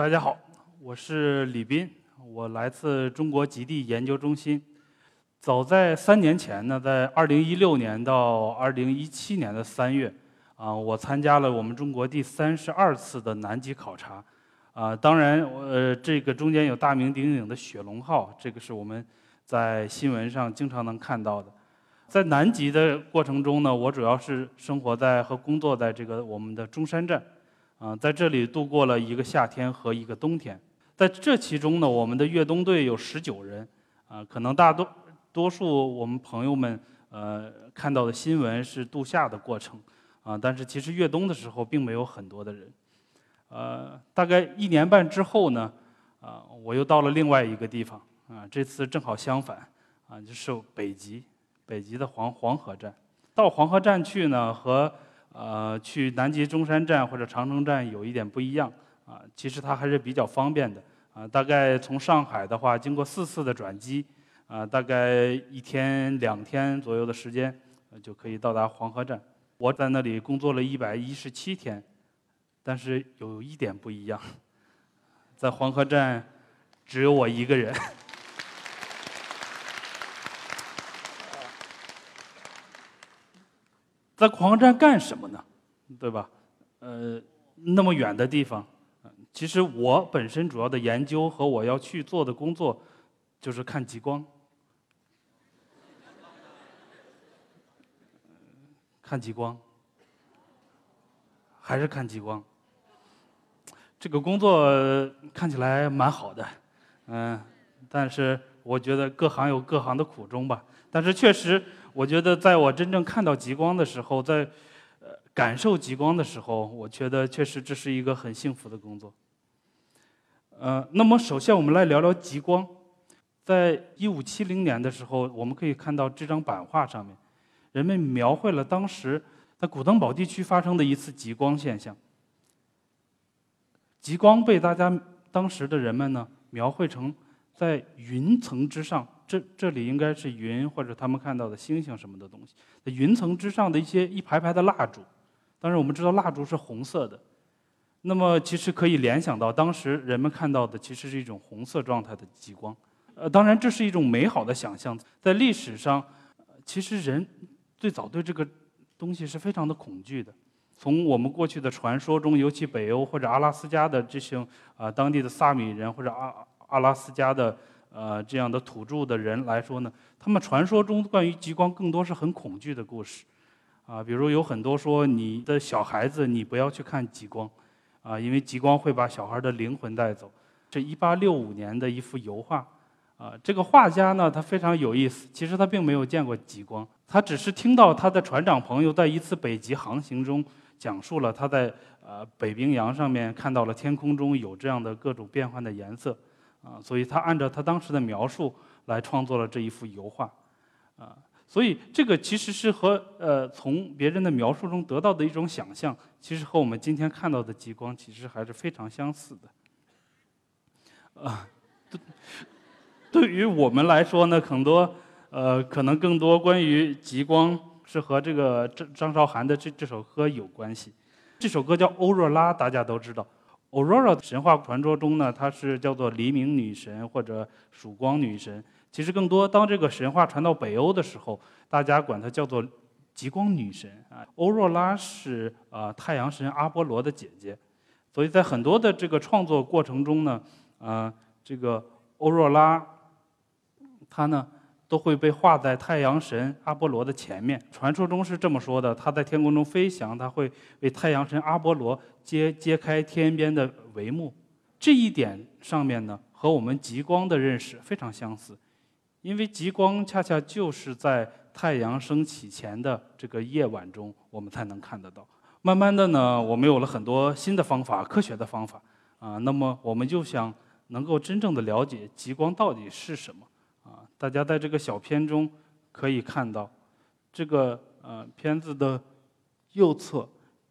大家好，我是李斌，我来自中国极地研究中心。早在三年前呢，在二零一六年到二零一七年的三月，啊，我参加了我们中国第三十二次的南极考察。啊，当然，呃，这个中间有大名鼎鼎的雪龙号，这个是我们在新闻上经常能看到的。在南极的过程中呢，我主要是生活在和工作在这个我们的中山站。啊，在这里度过了一个夏天和一个冬天，在这其中呢，我们的越冬队有十九人，啊，可能大多多数我们朋友们呃看到的新闻是度夏的过程，啊，但是其实越冬的时候并没有很多的人，呃，大概一年半之后呢，啊，我又到了另外一个地方，啊，这次正好相反，啊，就是北极，北极的黄黄河站，到黄河站去呢和。呃，去南极中山站或者长城站有一点不一样啊，其实它还是比较方便的啊。大概从上海的话，经过四次的转机啊，大概一天两天左右的时间就可以到达黄河站。我在那里工作了一百一十七天，但是有一点不一样，在黄河站只有我一个人。在狂战干什么呢？对吧？呃，那么远的地方，其实我本身主要的研究和我要去做的工作，就是看极光。看极光，还是看极光。这个工作看起来蛮好的，嗯，但是我觉得各行有各行的苦衷吧。但是确实。我觉得，在我真正看到极光的时候，在呃感受极光的时候，我觉得确实这是一个很幸福的工作。呃，那么首先我们来聊聊极光。在一五七零年的时候，我们可以看到这张版画上面，人们描绘了当时在古登堡地区发生的一次极光现象。极光被大家当时的人们呢描绘成在云层之上。这这里应该是云，或者他们看到的星星什么的东西。在云层之上的一些一排排的蜡烛，当然我们知道蜡烛是红色的，那么其实可以联想到当时人们看到的其实是一种红色状态的极光。呃，当然这是一种美好的想象。在历史上，其实人最早对这个东西是非常的恐惧的。从我们过去的传说中，尤其北欧或者阿拉斯加的这些啊当地的萨米人或者阿阿拉斯加的。呃，这样的土著的人来说呢，他们传说中关于极光更多是很恐惧的故事，啊，比如有很多说你的小孩子你不要去看极光，啊，因为极光会把小孩的灵魂带走。这一八六五年的一幅油画，啊，这个画家呢他非常有意思，其实他并没有见过极光，他只是听到他的船长朋友在一次北极航行中讲述了他在呃北冰洋上面看到了天空中有这样的各种变换的颜色。啊，所以他按照他当时的描述来创作了这一幅油画，啊，所以这个其实是和呃从别人的描述中得到的一种想象，其实和我们今天看到的极光其实还是非常相似的，啊，对，对于我们来说呢，很多呃可能更多关于极光是和这个张张韶涵的这这首歌有关系，这首歌叫《欧若拉》，大家都知道。Aurora 神话传说中呢，她是叫做黎明女神或者曙光女神。其实更多，当这个神话传到北欧的时候，大家管她叫做极光女神啊。欧若拉是啊太阳神阿波罗的姐姐，所以在很多的这个创作过程中呢，啊这个欧若拉她呢。都会被画在太阳神阿波罗的前面。传说中是这么说的：他在天空中飞翔，他会为太阳神阿波罗揭揭开天边的帷幕。这一点上面呢，和我们极光的认识非常相似，因为极光恰恰就是在太阳升起前的这个夜晚中，我们才能看得到。慢慢的呢，我们有了很多新的方法，科学的方法啊，那么我们就想能够真正的了解极光到底是什么。啊，大家在这个小片中可以看到，这个呃片子的右侧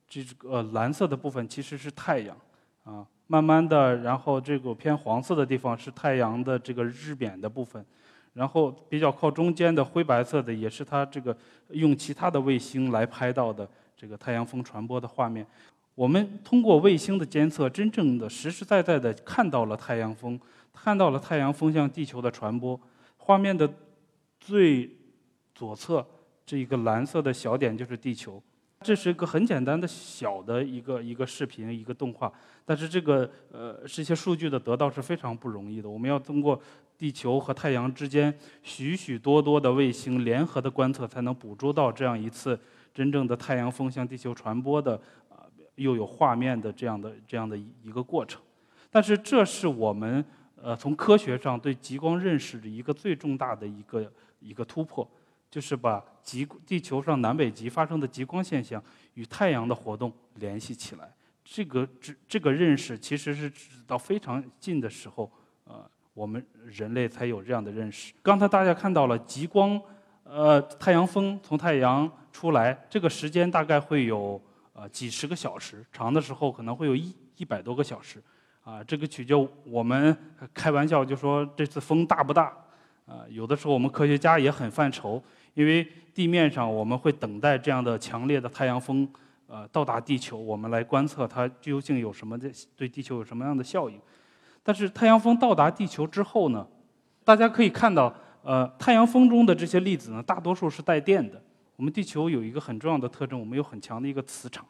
这个蓝色的部分其实是太阳啊，慢慢的，然后这个偏黄色的地方是太阳的这个日冕的部分，然后比较靠中间的灰白色的也是它这个用其他的卫星来拍到的这个太阳风传播的画面。我们通过卫星的监测，真正的实实在在的看到了太阳风，看到了太阳风向地球的传播。画面的最左侧这一个蓝色的小点就是地球。这是一个很简单的小的一个一个视频一个动画，但是这个呃这些数据的得到是非常不容易的。我们要通过地球和太阳之间许许多多的卫星联合的观测，才能捕捉到这样一次真正的太阳风向地球传播的啊又有画面的这样的这样的一个过程。但是这是我们呃从科学上对极光认识的一个最重大的一个一个突破。就是把极地球上南北极发生的极光现象与太阳的活动联系起来，这个这这个认识其实是到非常近的时候，呃，我们人类才有这样的认识。刚才大家看到了极光，呃，太阳风从太阳出来，这个时间大概会有呃几十个小时，长的时候可能会有一一百多个小时，啊，这个取决我们开玩笑就说这次风大不大，啊，有的时候我们科学家也很犯愁。因为地面上我们会等待这样的强烈的太阳风，呃，到达地球，我们来观测它究竟有什么的对地球有什么样的效应。但是太阳风到达地球之后呢，大家可以看到，呃，太阳风中的这些粒子呢，大多数是带电的。我们地球有一个很重要的特征，我们有很强的一个磁场，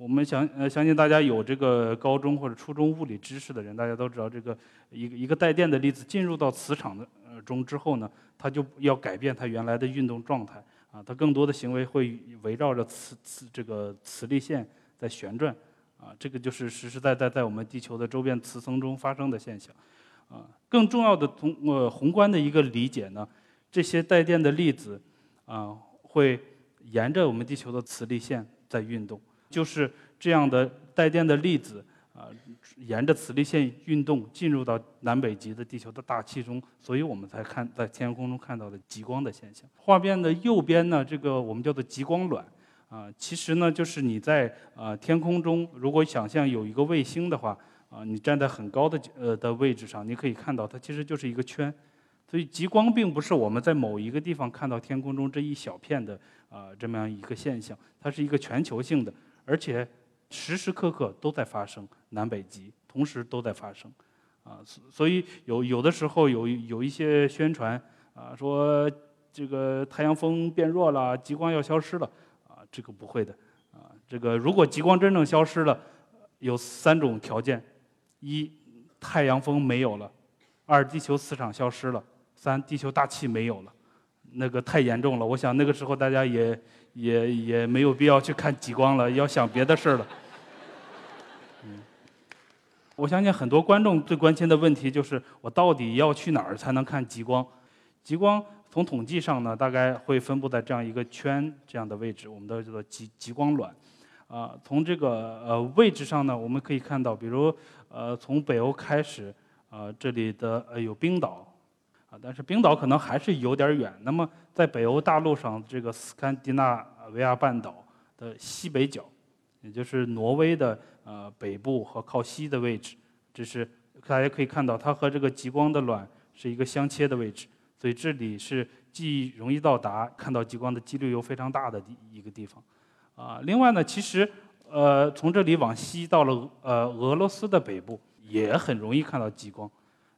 我们相呃相信大家有这个高中或者初中物理知识的人，大家都知道这个一个一个带电的粒子进入到磁场的呃。中之后呢，它就要改变它原来的运动状态啊，它更多的行为会围绕着磁磁这个磁力线在旋转啊，这个就是实实在在在我们地球的周边磁层中发生的现象啊。更重要的通呃宏观的一个理解呢，这些带电的粒子啊会沿着我们地球的磁力线在运动，就是这样的带电的粒子。啊，沿着磁力线运动进入到南北极的地球的大气中，所以我们才看在天空中看到的极光的现象。画面的右边呢，这个我们叫做极光卵，啊，其实呢就是你在啊天空中，如果想象有一个卫星的话，啊，你站在很高的呃的位置上，你可以看到它其实就是一个圈。所以极光并不是我们在某一个地方看到天空中这一小片的啊这么样一个现象，它是一个全球性的，而且。时时刻刻都在发生，南北极同时都在发生，啊，所以有有的时候有有一些宣传啊，说这个太阳风变弱了，极光要消失了，啊，这个不会的，啊，这个如果极光真正消失了，有三种条件：一，太阳风没有了；二，地球磁场消失了；三，地球大气没有了。那个太严重了，我想那个时候大家也也也没有必要去看极光了，要想别的事儿了。嗯，我相信很多观众最关心的问题就是，我到底要去哪儿才能看极光？极光从统计上呢，大概会分布在这样一个圈这样的位置，我们都叫做极极光卵。啊，从这个呃位置上呢，我们可以看到，比如呃从北欧开始，啊这里的呃有冰岛。啊，但是冰岛可能还是有点远。那么，在北欧大陆上，这个斯堪的纳维亚半岛的西北角，也就是挪威的呃北部和靠西的位置，这是大家可以看到，它和这个极光的卵是一个相切的位置。所以这里是既容易到达，看到极光的几率又非常大的一个地方。啊，另外呢，其实呃从这里往西到了呃俄罗斯的北部，也很容易看到极光，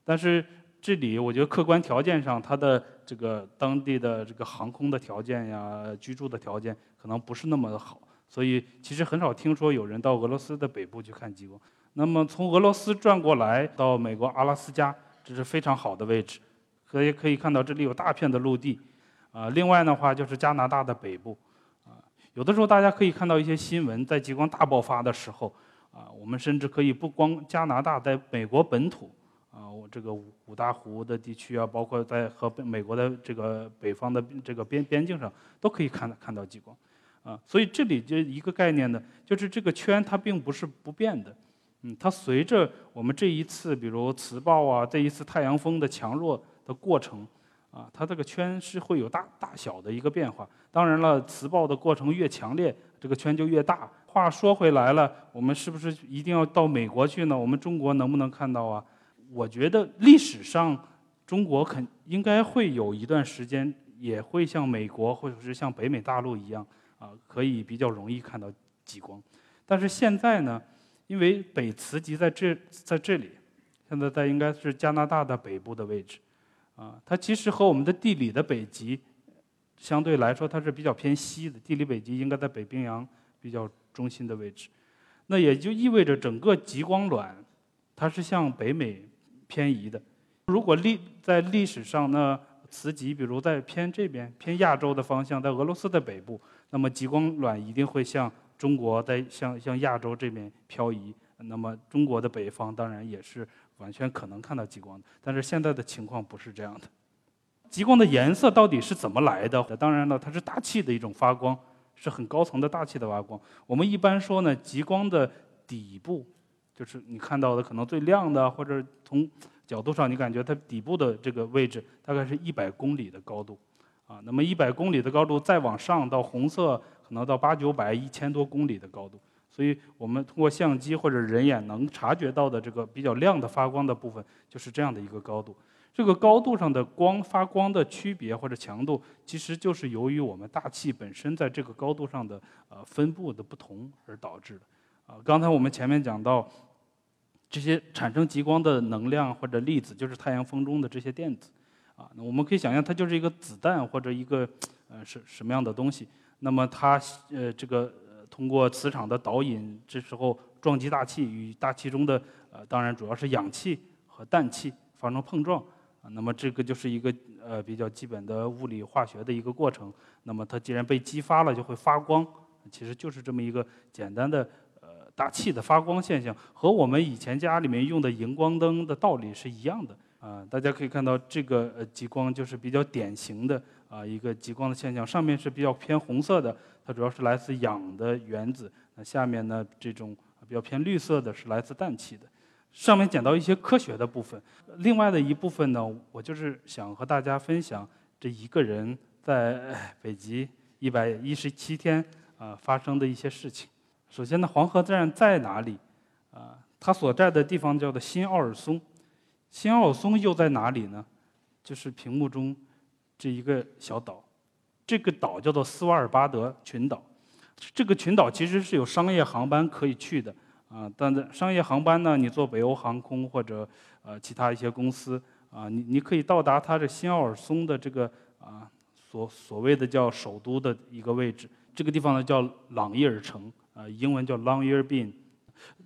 但是。这里我觉得客观条件上，它的这个当地的这个航空的条件呀、居住的条件可能不是那么的好，所以其实很少听说有人到俄罗斯的北部去看极光。那么从俄罗斯转过来到美国阿拉斯加，这是非常好的位置，可以可以看到这里有大片的陆地。啊，另外的话就是加拿大的北部，啊，有的时候大家可以看到一些新闻，在极光大爆发的时候，啊，我们甚至可以不光加拿大，在美国本土。啊，我这个五五大湖的地区啊，包括在和美国的这个北方的这个边边境上，都可以看到看到极光，啊，所以这里就一个概念呢，就是这个圈它并不是不变的，嗯，它随着我们这一次比如磁暴啊，这一次太阳风的强弱的过程，啊，它这个圈是会有大大小的一个变化。当然了，磁暴的过程越强烈，这个圈就越大。话说回来了，我们是不是一定要到美国去呢？我们中国能不能看到啊？我觉得历史上，中国肯应该会有一段时间，也会像美国或者是像北美大陆一样，啊，可以比较容易看到极光。但是现在呢，因为北磁极在这在这里，现在在应该是加拿大的北部的位置，啊，它其实和我们的地理的北极相对来说，它是比较偏西的。地理北极应该在北冰洋比较中心的位置，那也就意味着整个极光卵它是向北美偏移的。如果历在历史上呢，磁极比如在偏这边偏亚洲的方向，在俄罗斯的北部，那么极光卵一定会向中国在向向亚洲这边漂移。那么中国的北方当然也是完全可能看到极光的，但是现在的情况不是这样的。极光的颜色到底是怎么来的？当然了，它是大气的一种发光，是很高层的大气的发光。我们一般说呢，极光的底部就是你看到的可能最亮的，或者从角度上，你感觉它底部的这个位置大概是一百公里的高度，啊，那么一百公里的高度再往上到红色，可能到八九百、一千多公里的高度。所以我们通过相机或者人眼能察觉到的这个比较亮的发光的部分，就是这样的一个高度。这个高度上的光发光的区别或者强度，其实就是由于我们大气本身在这个高度上的呃分布的不同而导致的。啊，刚才我们前面讲到。这些产生极光的能量或者粒子，就是太阳风中的这些电子，啊，那我们可以想象它就是一个子弹或者一个呃是什么样的东西。那么它呃这个通过磁场的导引，这时候撞击大气，与大气中的呃当然主要是氧气和氮气发生碰撞，啊，那么这个就是一个呃比较基本的物理化学的一个过程。那么它既然被激发了，就会发光，其实就是这么一个简单的。大气的发光现象和我们以前家里面用的荧光灯的道理是一样的啊！大家可以看到这个呃极光就是比较典型的啊一个极光的现象，上面是比较偏红色的，它主要是来自氧的原子；那下面呢这种比较偏绿色的是来自氮气的。上面讲到一些科学的部分，另外的一部分呢，我就是想和大家分享这一个人在北极一百一十七天啊发生的一些事情。首先呢，黄河站在哪里？啊，它所在的地方叫做新奥尔松。新奥尔松又在哪里呢？就是屏幕中这一个小岛，这个岛叫做斯瓦尔巴德群岛。这个群岛其实是有商业航班可以去的啊，但是商业航班呢，你坐北欧航空或者呃其他一些公司啊，你你可以到达它的新奥尔松的这个啊所所谓的叫首都的一个位置。这个地方呢叫朗伊尔城。啊，英文叫 Longyearbyen，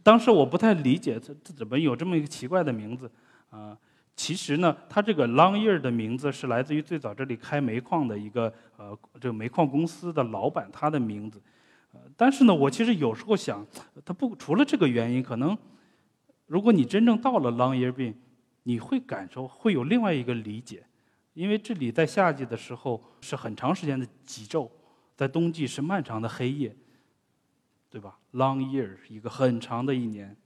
当时我不太理解它它怎么有这么一个奇怪的名字啊。其实呢，它这个 Longyear 的名字是来自于最早这里开煤矿的一个呃这个煤矿公司的老板他的名字。呃，但是呢，我其实有时候想，它不除了这个原因，可能如果你真正到了 Longyearbyen，你会感受会有另外一个理解，因为这里在夏季的时候是很长时间的极昼，在冬季是漫长的黑夜。对吧？Long year 是一个很长的一年。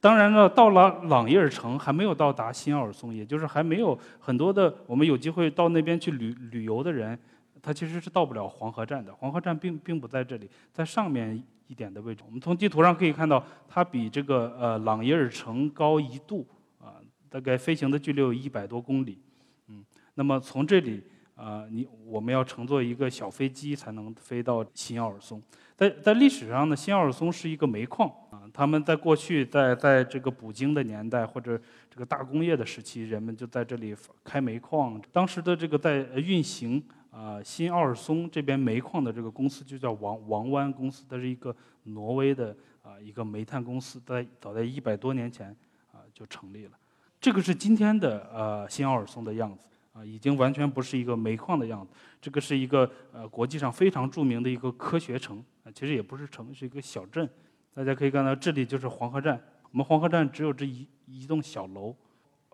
当然了，到了朗伊尔城还没有到达新奥尔松，也就是还没有很多的我们有机会到那边去旅旅游的人，他其实是到不了黄河站的。黄河站并并不在这里，在上面一点的位置。我们从地图上可以看到，它比这个呃朗伊尔城高一度啊，大概飞行的距离有一百多公里。嗯，那么从这里啊，你我们要乘坐一个小飞机才能飞到新奥尔松。在在历史上呢，新奥尔松是一个煤矿啊。他们在过去在在这个捕鲸的年代或者这个大工业的时期，人们就在这里开煤矿。当时的这个在运行啊新奥尔松这边煤矿的这个公司就叫王王湾公司，它是一个挪威的啊一个煤炭公司，在早在一百多年前啊就成立了。这个是今天的呃新奥尔松的样子。啊，已经完全不是一个煤矿的样子，这个是一个呃国际上非常著名的一个科学城啊，其实也不是城，是一个小镇。大家可以看到，这里就是黄河站。我们黄河站只有这一一栋小楼，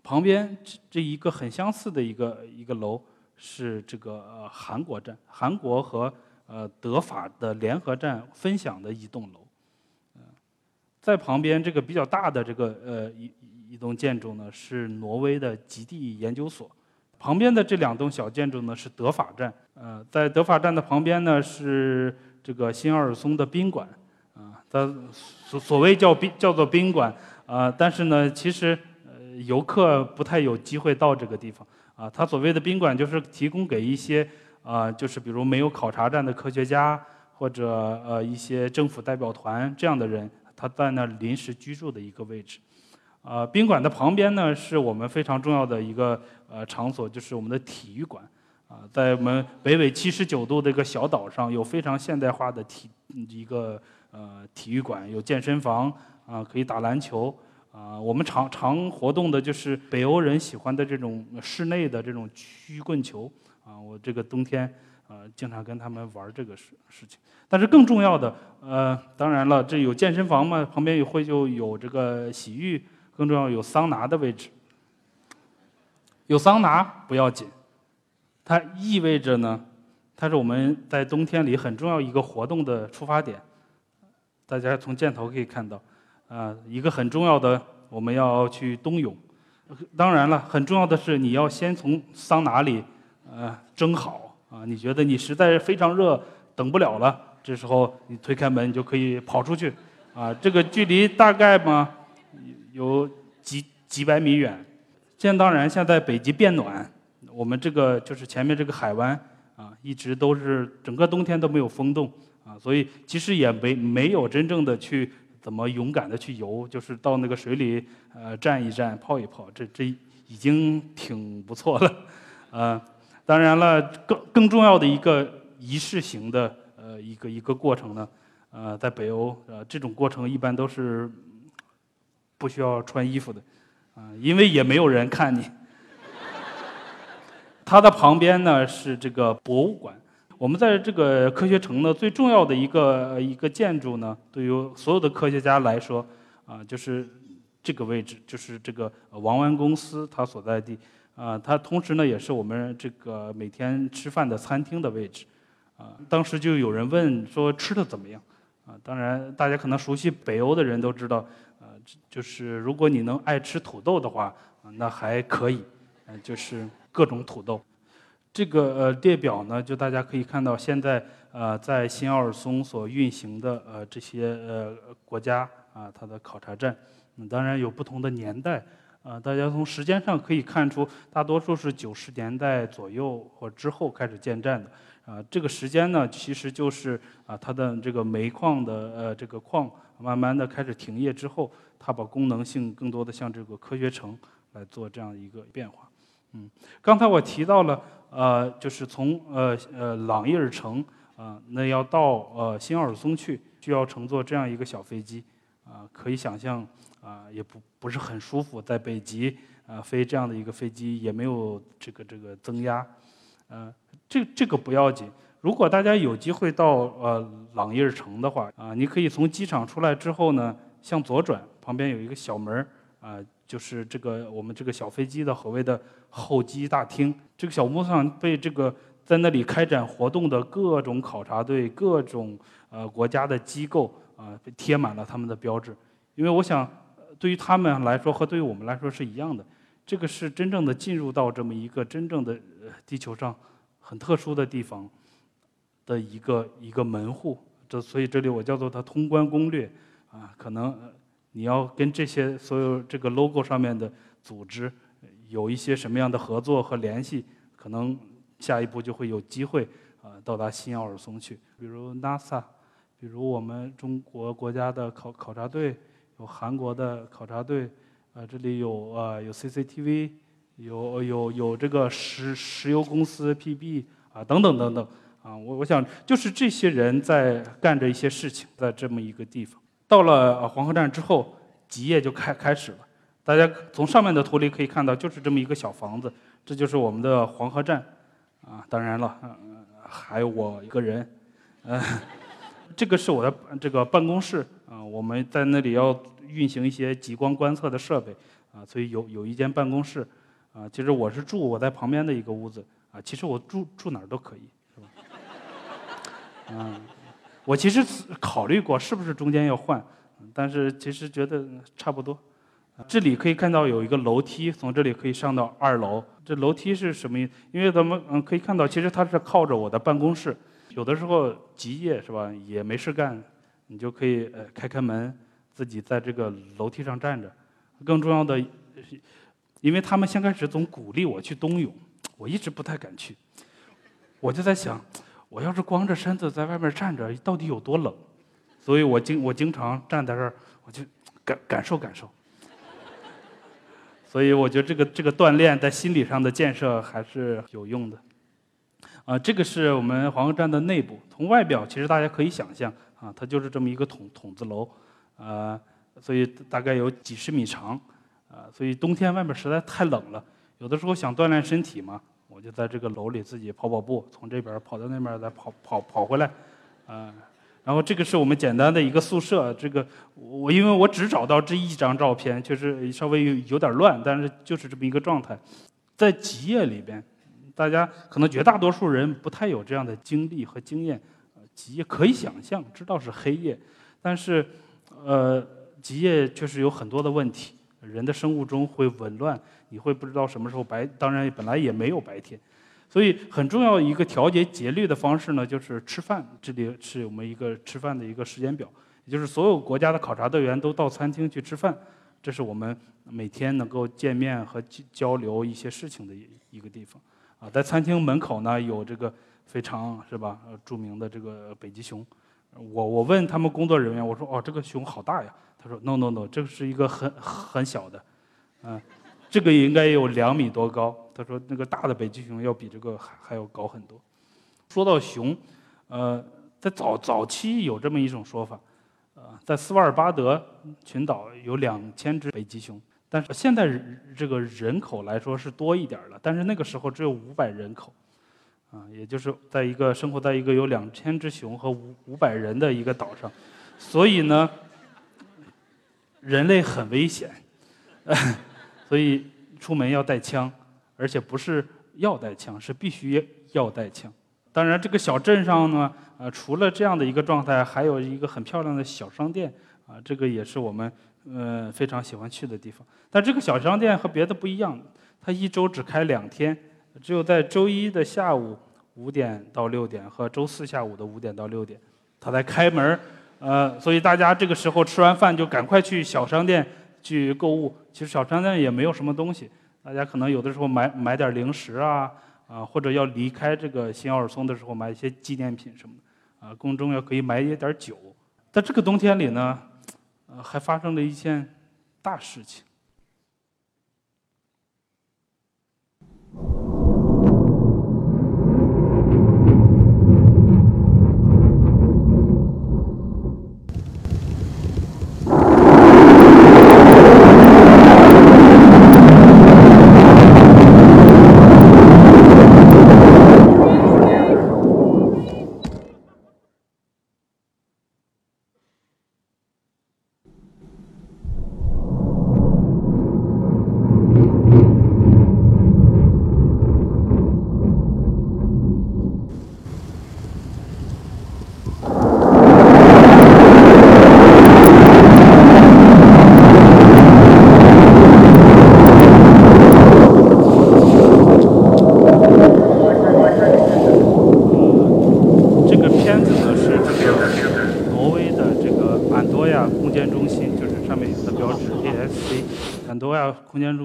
旁边这这一个很相似的一个一个楼是这个呃韩国站，韩国和呃德法的联合站分享的一栋楼。嗯，在旁边这个比较大的这个呃一一栋建筑呢，是挪威的极地研究所。旁边的这两栋小建筑呢是德法站，呃，在德法站的旁边呢是这个新奥尔松的宾馆，啊，它所所谓叫宾叫做宾馆，啊，但是呢，其实呃游客不太有机会到这个地方，啊，它所谓的宾馆就是提供给一些啊，就是比如没有考察站的科学家或者呃一些政府代表团这样的人，他在那临时居住的一个位置。呃，宾馆的旁边呢，是我们非常重要的一个呃场所，就是我们的体育馆。啊，在我们北纬七十九度的一个小岛上，有非常现代化的体一个呃体育馆，有健身房啊，可以打篮球啊。我们常常活动的就是北欧人喜欢的这种室内的这种曲棍球啊。我这个冬天呃经常跟他们玩这个事事情。但是更重要的呃，当然了，这有健身房嘛，旁边也会就有这个洗浴，更重要有桑拿的位置。有桑拿不要紧。它意味着呢，它是我们在冬天里很重要一个活动的出发点。大家从箭头可以看到，啊，一个很重要的我们要去冬泳。当然了，很重要的是你要先从桑拿里，呃，蒸好啊。你觉得你实在是非常热，等不了了，这时候你推开门你就可以跑出去，啊，这个距离大概嘛有几几百米远。现当然，现在北极变暖。我们这个就是前面这个海湾啊，一直都是整个冬天都没有风动啊，所以其实也没没有真正的去怎么勇敢的去游，就是到那个水里呃站一站、泡一泡，这这已经挺不错了，啊，当然了，更更重要的一个仪式型的呃一个一个过程呢，呃，在北欧呃这种过程一般都是不需要穿衣服的啊，因为也没有人看你。它的旁边呢是这个博物馆。我们在这个科学城呢最重要的一个一个建筑呢，对于所有的科学家来说，啊，就是这个位置，就是这个王湾公司它所在地。啊，它同时呢也是我们这个每天吃饭的餐厅的位置。啊，当时就有人问说吃的怎么样？啊，当然大家可能熟悉北欧的人都知道，啊，就是如果你能爱吃土豆的话，啊，那还可以，嗯，就是。各种土豆，这个呃列表呢，就大家可以看到，现在呃在新奥尔松所运行的呃这些呃国家啊，它的考察站，嗯，当然有不同的年代，啊，大家从时间上可以看出，大多数是九十年代左右或之后开始建站的，啊，这个时间呢，其实就是啊它的这个煤矿的呃这个矿慢慢的开始停业之后，它把功能性更多的向这个科学城来做这样一个变化。嗯，刚才我提到了，呃，就是从呃呃朗伊尔城啊，那要到呃新奥尔松去，需要乘坐这样一个小飞机，啊，可以想象啊，也不不是很舒服，在北极啊飞这样的一个飞机也没有这个这个增压，呃，这这个不要紧，如果大家有机会到呃朗伊尔城的话，啊，你可以从机场出来之后呢，向左转，旁边有一个小门儿，啊。就是这个我们这个小飞机的所谓的候机大厅，这个小木上被这个在那里开展活动的各种考察队、各种呃国家的机构啊，贴满了他们的标志。因为我想，对于他们来说和对于我们来说是一样的，这个是真正的进入到这么一个真正的地球上很特殊的地方的一个一个门户。这所以这里我叫做它通关攻略啊，可能。你要跟这些所有这个 logo 上面的组织有一些什么样的合作和联系？可能下一步就会有机会啊到达新奥尔松去。比如 NASA，比如我们中国国家的考考察队，有韩国的考察队，啊这里有啊有 CCTV，有有有这个石石油公司 PB 啊等等等等啊我我想就是这些人在干着一些事情，在这么一个地方。到了黄河站之后，极夜就开开始了。大家从上面的图里可以看到，就是这么一个小房子，这就是我们的黄河站。啊，当然了，还有我一个人。嗯，这个是我的这个办公室。啊，我们在那里要运行一些极光观测的设备。啊，所以有有一间办公室。啊，其实我是住我在旁边的一个屋子。啊，其实我住住哪儿都可以，是吧？嗯。我其实考虑过是不是中间要换，但是其实觉得差不多。这里可以看到有一个楼梯，从这里可以上到二楼。这楼梯是什么意思？因为咱们嗯可以看到，其实它是靠着我的办公室。有的时候极夜是吧，也没事干，你就可以呃开开门，自己在这个楼梯上站着。更重要的，因为他们先开始总鼓励我去冬泳，我一直不太敢去。我就在想。我要是光着身子在外面站着，到底有多冷？所以我经我经常站在这儿，我就感感受感受。所以我觉得这个这个锻炼在心理上的建设还是有用的。啊，这个是我们黄河站的内部，从外表其实大家可以想象啊，它就是这么一个筒筒子楼，啊，所以大概有几十米长，啊，所以冬天外面实在太冷了，有的时候想锻炼身体嘛，我就在这个楼里自己跑跑步，从这边跑到那边再跑跑跑回来，啊，然后这个是我们简单的一个宿舍，这个我因为我只找到这一张照片，确实稍微有有点乱，但是就是这么一个状态，在极夜里边。大家可能绝大多数人不太有这样的经历和经验，极夜可以想象知道是黑夜，但是，呃，极夜确实有很多的问题，人的生物钟会紊乱，你会不知道什么时候白，当然本来也没有白天，所以很重要一个调节节律的方式呢，就是吃饭。这里是我们一个吃饭的一个时间表，也就是所有国家的考察队员都到餐厅去吃饭，这是我们每天能够见面和交流一些事情的一一个地方。啊，在餐厅门口呢有这个非常是吧著名的这个北极熊，我我问他们工作人员，我说哦这个熊好大呀，他说 no no no，这是一个很很小的，嗯，这个应该有两米多高，他说那个大的北极熊要比这个还还要高很多。说到熊，呃，在早早期有这么一种说法，呃，在斯瓦尔巴德群岛有两千只北极熊。但是现在这个人口来说是多一点了，但是那个时候只有五百人口，啊，也就是在一个生活在一个有两千只熊和五五百人的一个岛上，所以呢，人类很危险，所以出门要带枪，而且不是要带枪，是必须要带枪。当然，这个小镇上呢，呃，除了这样的一个状态，还有一个很漂亮的小商店，啊，这个也是我们。呃，非常喜欢去的地方，但这个小商店和别的不一样，它一周只开两天，只有在周一的下午五点到六点和周四下午的五点到六点，它才开门呃，所以大家这个时候吃完饭就赶快去小商店去购物。其实小商店也没有什么东西，大家可能有的时候买买点零食啊，啊，或者要离开这个新奥尔松的时候买一些纪念品什么的，啊，宫中要可以买一点酒。在这个冬天里呢。呃，还发生了一件大事情。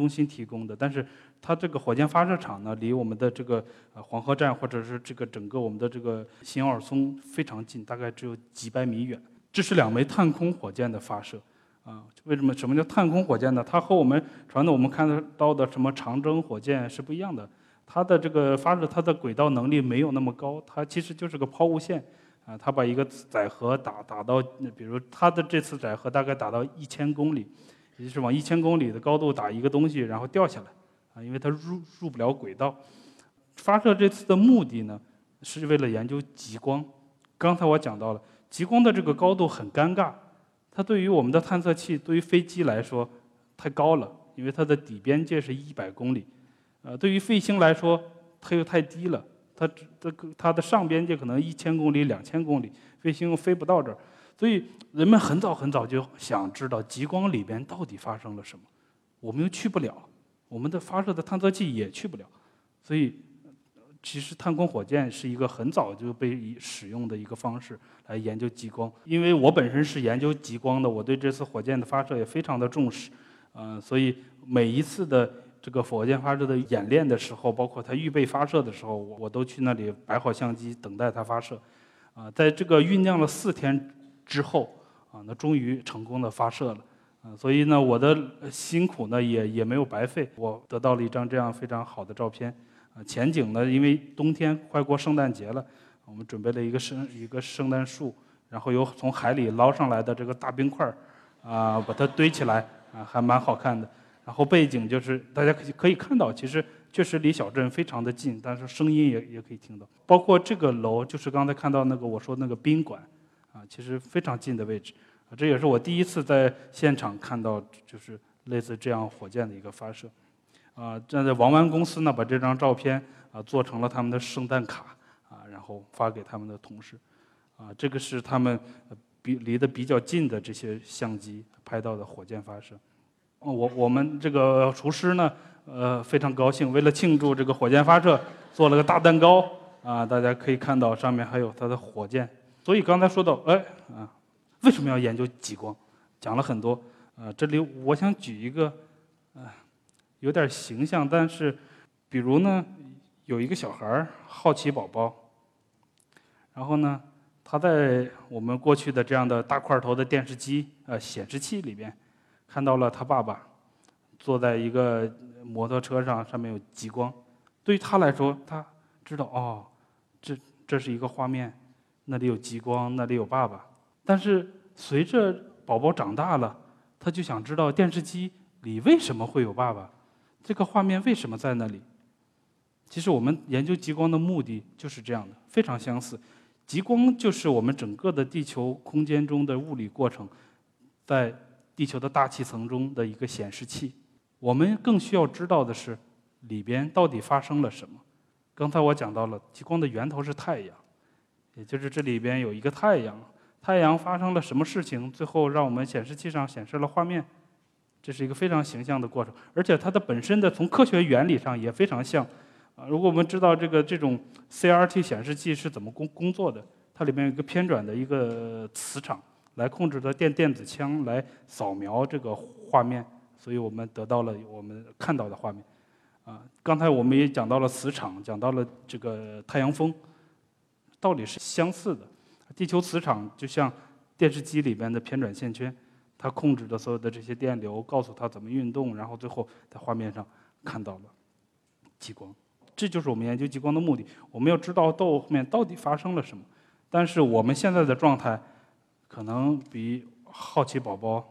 中心提供的，但是它这个火箭发射场呢，离我们的这个呃黄河站或者是这个整个我们的这个新奥尔松非常近，大概只有几百米远。这是两枚探空火箭的发射，啊，为什么？什么叫探空火箭呢？它和我们传统我们看得到的什么长征火箭是不一样的。它的这个发射，它的轨道能力没有那么高，它其实就是个抛物线，啊，它把一个载荷打打到，比如它的这次载荷大概打到一千公里。也就是往一千公里的高度打一个东西，然后掉下来，啊，因为它入入不了轨道。发射这次的目的呢，是为了研究极光。刚才我讲到了，极光的这个高度很尴尬，它对于我们的探测器，对于飞机来说太高了，因为它的底边界是一百公里。呃，对于卫星来说，它又太低了，它它它的上边界可能一千公里、两千公里，卫星又飞不到这儿。所以人们很早很早就想知道极光里边到底发生了什么，我们又去不了，我们的发射的探测器也去不了，所以其实探空火箭是一个很早就被使用的一个方式来研究极光。因为我本身是研究极光的，我对这次火箭的发射也非常的重视，嗯，所以每一次的这个火箭发射的演练的时候，包括它预备发射的时候，我我都去那里摆好相机，等待它发射。啊，在这个酝酿了四天之后，啊，那终于成功的发射了。啊，所以呢，我的辛苦呢也也没有白费，我得到了一张这样非常好的照片。啊，前景呢，因为冬天快过圣诞节了，我们准备了一个圣一个圣诞树，然后有从海里捞上来的这个大冰块儿，啊，把它堆起来，啊，还蛮好看的。然后背景就是大家可以可以看到，其实确实离小镇非常的近，但是声音也也可以听到。包括这个楼，就是刚才看到那个我说那个宾馆，啊，其实非常近的位置。啊，这也是我第一次在现场看到，就是类似这样火箭的一个发射。啊，站在王湾公司呢，把这张照片啊做成了他们的圣诞卡，啊，然后发给他们的同事。啊，这个是他们比离得比较近的这些相机拍到的火箭发射。我我们这个厨师呢，呃，非常高兴，为了庆祝这个火箭发射，做了个大蛋糕啊。大家可以看到上面还有它的火箭。所以刚才说到，哎啊，为什么要研究极光？讲了很多。呃，这里我想举一个，呃，有点形象，但是，比如呢，有一个小孩儿，好奇宝宝，然后呢，他在我们过去的这样的大块头的电视机呃显示器里边。看到了他爸爸坐在一个摩托车上，上面有极光。对于他来说，他知道哦，这这是一个画面，那里有极光，那里有爸爸。但是随着宝宝长大了，他就想知道电视机里为什么会有爸爸，这个画面为什么在那里？其实我们研究极光的目的就是这样的，非常相似。极光就是我们整个的地球空间中的物理过程，在。地球的大气层中的一个显示器，我们更需要知道的是，里边到底发生了什么。刚才我讲到了极光的源头是太阳，也就是这里边有一个太阳，太阳发生了什么事情，最后让我们显示器上显示了画面，这是一个非常形象的过程，而且它的本身的从科学原理上也非常像。啊，如果我们知道这个这种 CRT 显示器是怎么工工作的，它里面有一个偏转的一个磁场。来控制的电电子枪来扫描这个画面，所以我们得到了我们看到的画面。啊，刚才我们也讲到了磁场，讲到了这个太阳风，道理是相似的。地球磁场就像电视机里边的偏转线圈，它控制着所有的这些电流，告诉它怎么运动，然后最后在画面上看到了极光。这就是我们研究极光的目的。我们要知道到后面到底发生了什么。但是我们现在的状态。可能比好奇宝宝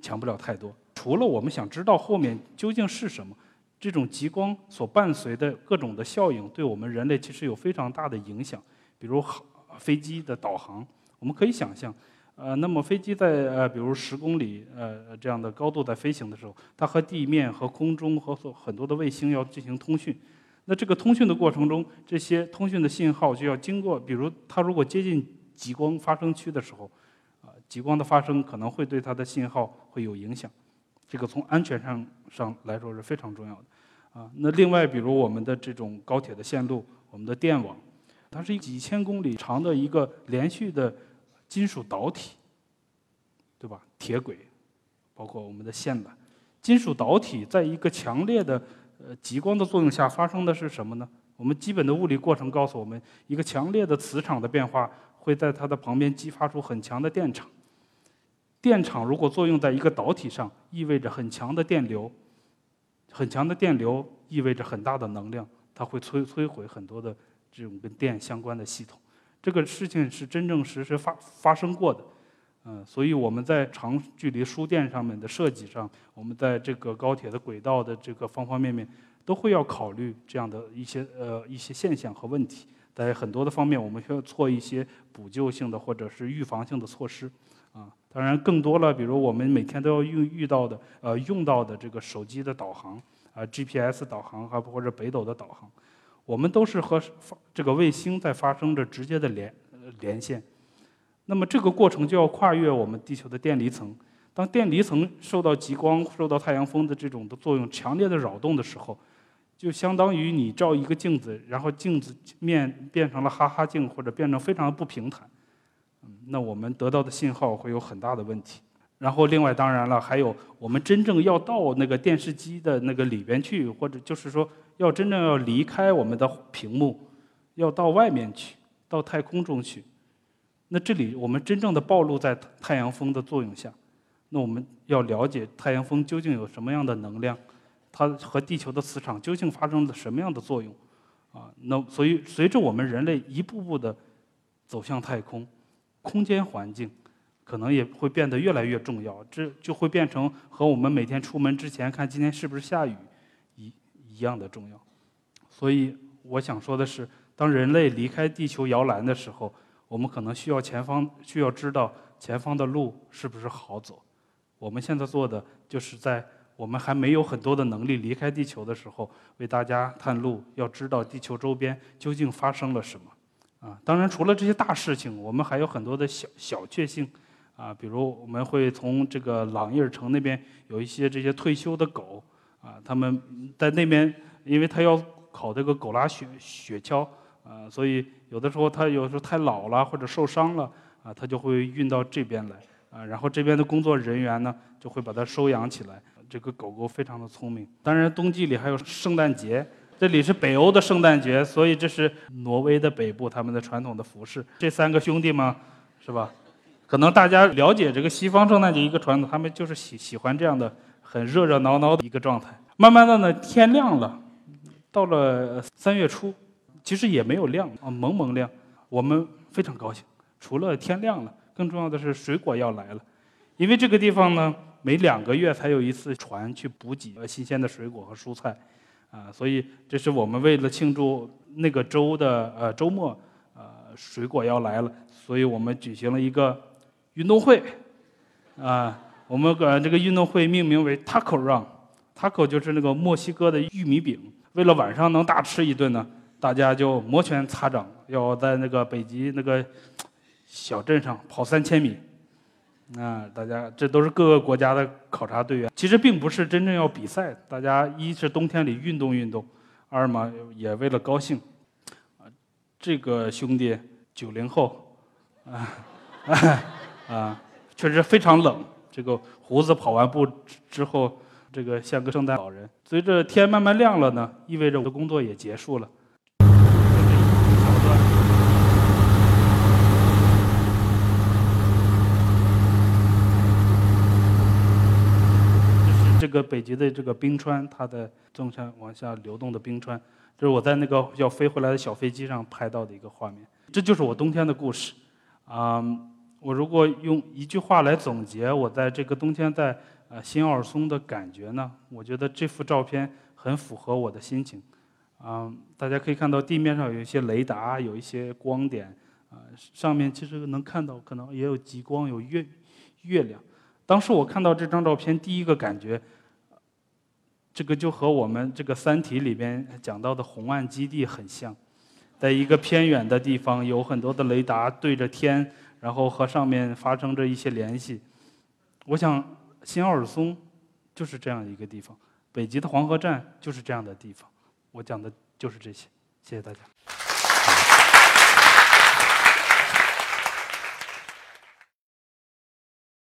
强不了太多。除了我们想知道后面究竟是什么，这种极光所伴随的各种的效应，对我们人类其实有非常大的影响。比如航飞机的导航，我们可以想象，呃，那么飞机在呃，比如十公里呃这样的高度在飞行的时候，它和地面、和空中和很多的卫星要进行通讯。那这个通讯的过程中，这些通讯的信号就要经过，比如它如果接近。极光发生区的时候，啊，极光的发生可能会对它的信号会有影响，这个从安全上上来说是非常重要的，啊，那另外比如我们的这种高铁的线路，我们的电网，它是几千公里长的一个连续的金属导体，对吧？铁轨，包括我们的线缆，金属导体在一个强烈的呃极光的作用下发生的是什么呢？我们基本的物理过程告诉我们，一个强烈的磁场的变化。会在它的旁边激发出很强的电场。电场如果作用在一个导体上，意味着很强的电流。很强的电流意味着很大的能量，它会摧摧毁很多的这种跟电相关的系统。这个事情是真正实实发发生过的。嗯，所以我们在长距离输电上面的设计上，我们在这个高铁的轨道的这个方方面面，都会要考虑这样的一些呃一些现象和问题。在很多的方面，我们需要做一些补救性的或者是预防性的措施，啊，当然更多了，比如我们每天都要遇遇到的，呃，用到的这个手机的导航，啊，GPS 导航，还或者北斗的导航，我们都是和这个卫星在发生着直接的连连线。那么这个过程就要跨越我们地球的电离层，当电离层受到极光、受到太阳风的这种的作用强烈的扰动的时候。就相当于你照一个镜子，然后镜子面变成了哈哈镜，或者变成非常不平坦，那我们得到的信号会有很大的问题。然后另外当然了，还有我们真正要到那个电视机的那个里边去，或者就是说要真正要离开我们的屏幕，要到外面去，到太空中去。那这里我们真正的暴露在太阳风的作用下，那我们要了解太阳风究竟有什么样的能量，它和地球的磁场究竟发生了什么样的作用，啊，那所以随着我们人类一步步的走向太空，空间环境可能也会变得越来越重要，这就会变成和我们每天出门之前看今天是不是下雨一一样的重要。所以我想说的是，当人类离开地球摇篮的时候。我们可能需要前方需要知道前方的路是不是好走。我们现在做的就是在我们还没有很多的能力离开地球的时候，为大家探路，要知道地球周边究竟发生了什么。啊，当然除了这些大事情，我们还有很多的小小确幸。啊，比如我们会从这个朗伊尔城那边有一些这些退休的狗，啊，他们在那边，因为他要考这个狗拉雪雪橇。啊，所以有的时候他有时候太老了或者受伤了，啊，他就会运到这边来，啊，然后这边的工作人员呢就会把它收养起来。这个狗狗非常的聪明。当然，冬季里还有圣诞节，这里是北欧的圣诞节，所以这是挪威的北部他们的传统的服饰。这三个兄弟嘛，是吧？可能大家了解这个西方圣诞节一个传统，他们就是喜喜欢这样的很热热闹闹的一个状态。慢慢的呢，天亮了，到了三月初。其实也没有亮啊，蒙蒙亮，我们非常高兴。除了天亮了，更重要的是水果要来了，因为这个地方呢，每两个月才有一次船去补给新鲜的水果和蔬菜，啊，所以这是我们为了庆祝那个周的呃周末，呃水果要来了，所以我们举行了一个运动会，啊，我们把这个运动会命名为 Taco Run，Taco 就是那个墨西哥的玉米饼，为了晚上能大吃一顿呢。大家就摩拳擦掌，要在那个北极那个小镇上跑三千米。啊，大家这都是各个国家的考察队员。其实并不是真正要比赛，大家一是冬天里运动运动，二嘛也为了高兴。这个兄弟九零后，啊啊，啊确实非常冷。这个胡子跑完步之后，这个像个圣诞老人。随着天慢慢亮了呢，意味着我的工作也结束了。这个北极的这个冰川，它的纵向往下流动的冰川，这是我在那个要飞回来的小飞机上拍到的一个画面。这就是我冬天的故事。啊，我如果用一句话来总结我在这个冬天在呃新奥尔松的感觉呢，我觉得这幅照片很符合我的心情。啊，大家可以看到地面上有一些雷达，有一些光点，啊，上面其实能看到可能也有极光，有月月亮。当时我看到这张照片，第一个感觉。这个就和我们这个《三体》里边讲到的红岸基地很像，在一个偏远的地方，有很多的雷达对着天，然后和上面发生着一些联系。我想，新奥尔松就是这样一个地方，北极的黄河站就是这样的地方。我讲的就是这些，谢谢大家。